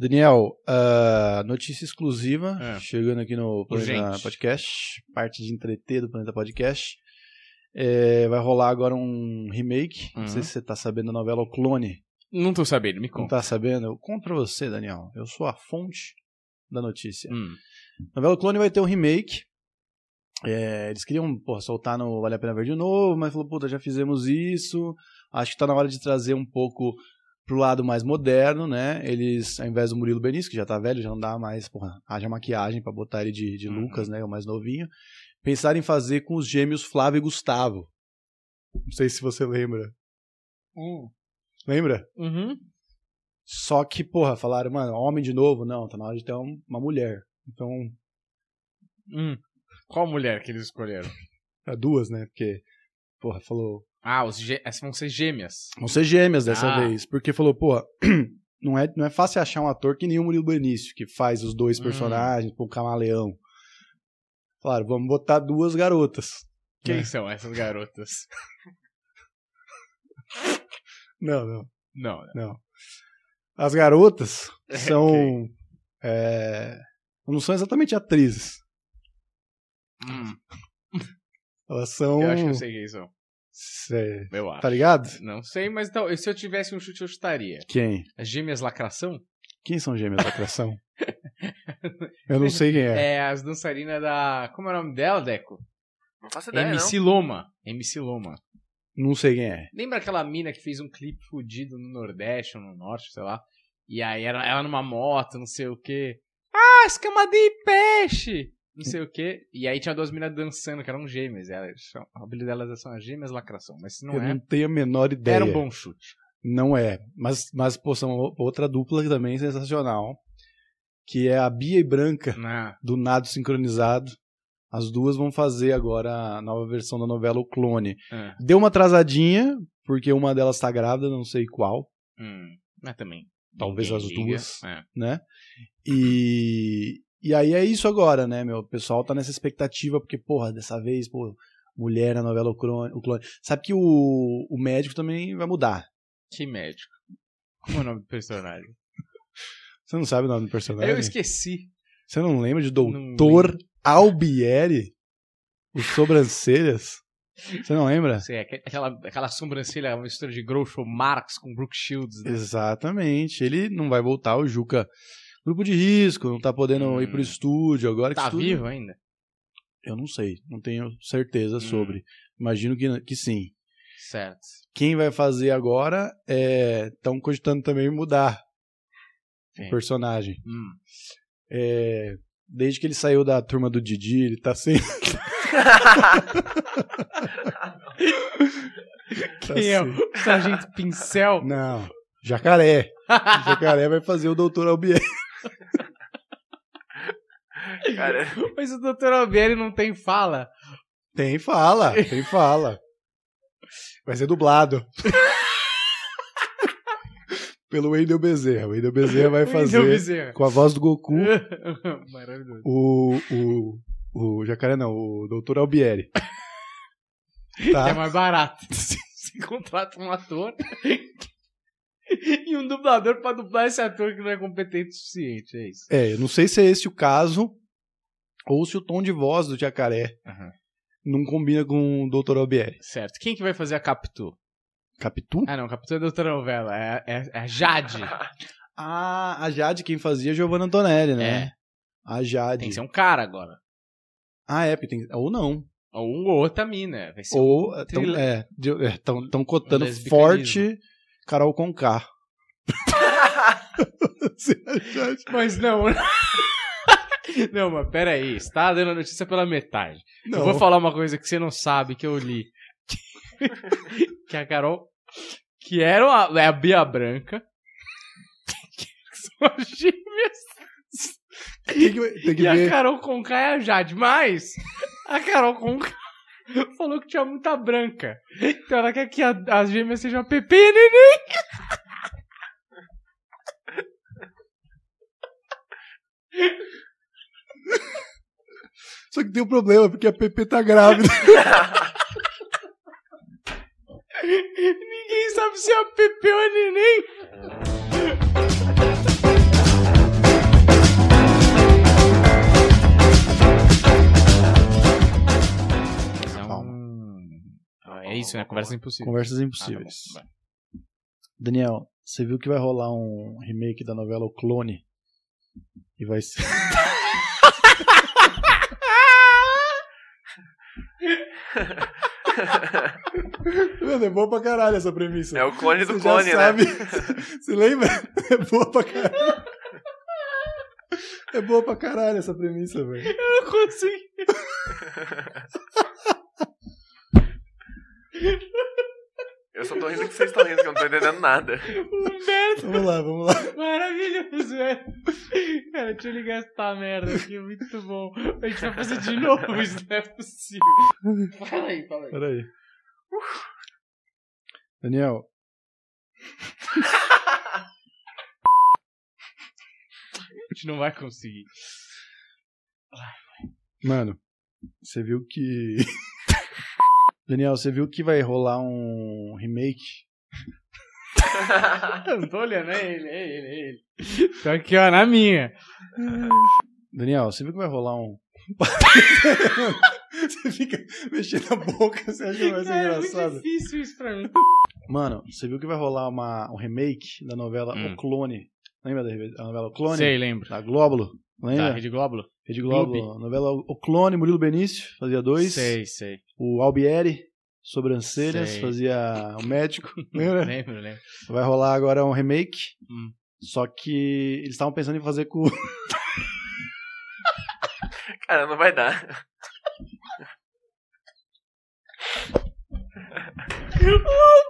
Daniel, uh, notícia exclusiva, É. chegando aqui no Planeta Urgente. Podcast, parte de entreter do Planeta Podcast. É, vai rolar agora um remake. Não Uhum. sei se você tá sabendo da novela O Clone. Não tô sabendo, me Não conta. tá sabendo? Eu conto pra você, Daniel. Eu sou a fonte da notícia. Hum. Novela O Clone vai ter um remake. É, eles queriam porra, soltar no Vale a Pena Ver de novo, mas falou, puta, já fizemos isso. Acho que tá na hora de trazer um pouco pro lado mais moderno, né? Eles, ao invés do Murilo Benício, que já tá velho, já não dá mais, porra, haja maquiagem pra botar ele de, de Uhum. Lucas, né? O mais novinho. Pensaram em fazer com os gêmeos Flávio e Gustavo. Não sei se você lembra. Lembra? Uhum. Só que, porra, falaram, mano, homem de novo? Não, tá na hora de ter um- uma mulher. Então, Hum. Qual mulher que eles escolheram? duas, né? Porque, porra, falou, Ah, os gê- essas vão ser gêmeas. Vão ser gêmeas dessa Ah. vez. Porque falou, pô, não é, não é fácil achar um ator que nem o Murilo Benício, que faz os dois Hum. personagens, pô, o camaleão. Claro, vamos botar duas garotas. Quem né? são essas garotas? Não, não, Não, né? não. As garotas são. é, não são exatamente atrizes. Hum, Elas são. eu acho que eu sei quem são. Cê- Eu acho. tá ligado? Não sei, mas então, se eu tivesse um chute, eu chutaria. Quem? As gêmeas lacração? Quem são gêmeas da criação? eu não sei quem é. É. as dançarinas da. Como é o nome dela, Deco? Não faço ideia, MC Loma. MC Loma. Não sei quem é. Lembra aquela mina que fez um clipe fudido no Nordeste ou no Norte, sei lá? E aí era ela numa moto, não sei o quê. Ah, escama de peixe! Não sei o quê. E aí tinha duas minas dançando, que eram gêmeas. Elas, são- a habilidade delas são as gêmeas lacração. Mas se não eu é, não tenho a menor ideia. era um bom chute. Não é. Mas, mas pô, são outra dupla também sensacional. Que é a Bia e Branca, Ah, do Nado Sincronizado. As duas vão fazer agora a nova versão da novela O Clone. ah, Deu uma atrasadinha, porque uma delas tá grávida, não sei qual, hum, mas também. Talvez as duas. É. né? E, e aí é isso agora, né, meu? O pessoal tá nessa expectativa, porque, porra, dessa vez, pô, mulher na novela O Clone. O Clone. Sabe que o, o médico também vai mudar. Que médico. Como é o nome do personagem? Você não sabe o nome do personagem? Eu esqueci. Você não lembra de Doutor Albieri? Os sobrancelhas? Você não lembra? Sei, aque- aquela, aquela sobrancelha, uma mistura de Groucho Marx com Brooke Shields. né? Exatamente. Ele não vai voltar, o Juca. Grupo de risco, não tá podendo Hum. ir pro estúdio agora. que Tá estúdio- vivo ainda? Eu não sei, não tenho certeza Hum. sobre. Imagino que, que sim. Certo. Quem vai fazer agora é. Estão cogitando também mudar Sim. o personagem. Hum. É, Desde que ele saiu da turma do Didi, ele tá sem. tá Quem é sem- o Sargento Pincel? Não, Jacaré. O Jacaré vai fazer o Doutor Albieri. Cara, Mas o Dr. Albieri não tem fala. Tem fala, tem fala. Vai ser dublado. Pelo Wendel Bezerra. O Wendel Bezerra vai fazer Bezerra. com a voz do Goku Maravilhoso. o, o, o Jacaré não, o Doutor Albieri. Que é Tá? mais barato. Você contrata um ator e um dublador pra dublar esse ator que não é competente o suficiente. É isso. É, eu não sei se é esse o caso ou se o tom de voz do Jacaré Aham. não combina com o Doutor Albieri. Certo. Quem que vai fazer a Capitu? Capitu? Ah, não. Capitu é da outra novela. É, é, é a Jade. Ah, a Jade, quem fazia é Giovanna Antonelli, né? É. A Jade. Tem que ser um cara agora. Ah, é, tem... ou não. Ou um ou outra mina. Vai ser Ou um estão é, de- é, tão- tão cotando Um forte Carol Conká. É. Mas não. não, mas peraí. Você tá dando a notícia pela metade. Não. Eu vou falar uma coisa que você não sabe, que eu li. que a Carol. Que era uma, é a Bia Branca. que são as gêmeas. Tem que, tem que E a ver. Carol Conká é a Jade. Mas a Carol Conká falou que tinha muita branca. Então ela quer que a- as gêmeas sejam a Pepe e a Neném. que tem um problema, porque a Pepe tá grávida. Ninguém sabe se é a Pepe é ou a neném. É, ah, é isso, né? Conversas impossíveis. Conversas impossíveis. Ah, tá Daniel, você viu que vai rolar um remake da novela O Clone? E vai ser. Mano, é boa pra caralho essa premissa. É o clone do Você clone, já né? sabe. Você lembra? É boa pra caralho. É boa pra caralho essa premissa, velho. Eu não consegui. Eu só tô rindo que vocês estão rindo, que eu não tô entendendo nada. Humberto, Vamos lá, vamos lá. maravilhoso, velho. Cara, deixa eu ligar essa merda aqui, muito bom. A gente vai fazer de novo, isso não é possível. Fala aí, fala aí. Peraí. Daniel. A gente não vai conseguir. Mano, você viu que. Daniel, você viu que vai rolar um remake? Eu não tô olhando, é ele, é ele, é ele. Tô aqui, ó, na minha. Daniel, você viu que vai rolar um. você fica mexendo a boca, você acha que vai ser Cara, é muito engraçado? difícil isso pra mim. Mano, você viu que vai rolar uma, um remake da novela Hum. O Clone? Lembra da, novela O Clone? Sei, lembro. Da Glóbulo? Lembra? Da Rede Glóbulo? Rede Globo. Novela O Clone, Murilo Benício, fazia dois. Sei, sei. O Albieri, sobrancelhas, Sei. fazia o médico. Lembra? Lembro, lembro. Vai rolar agora um remake. Hum. Só que eles estavam pensando em fazer com. Cara, não vai dar. O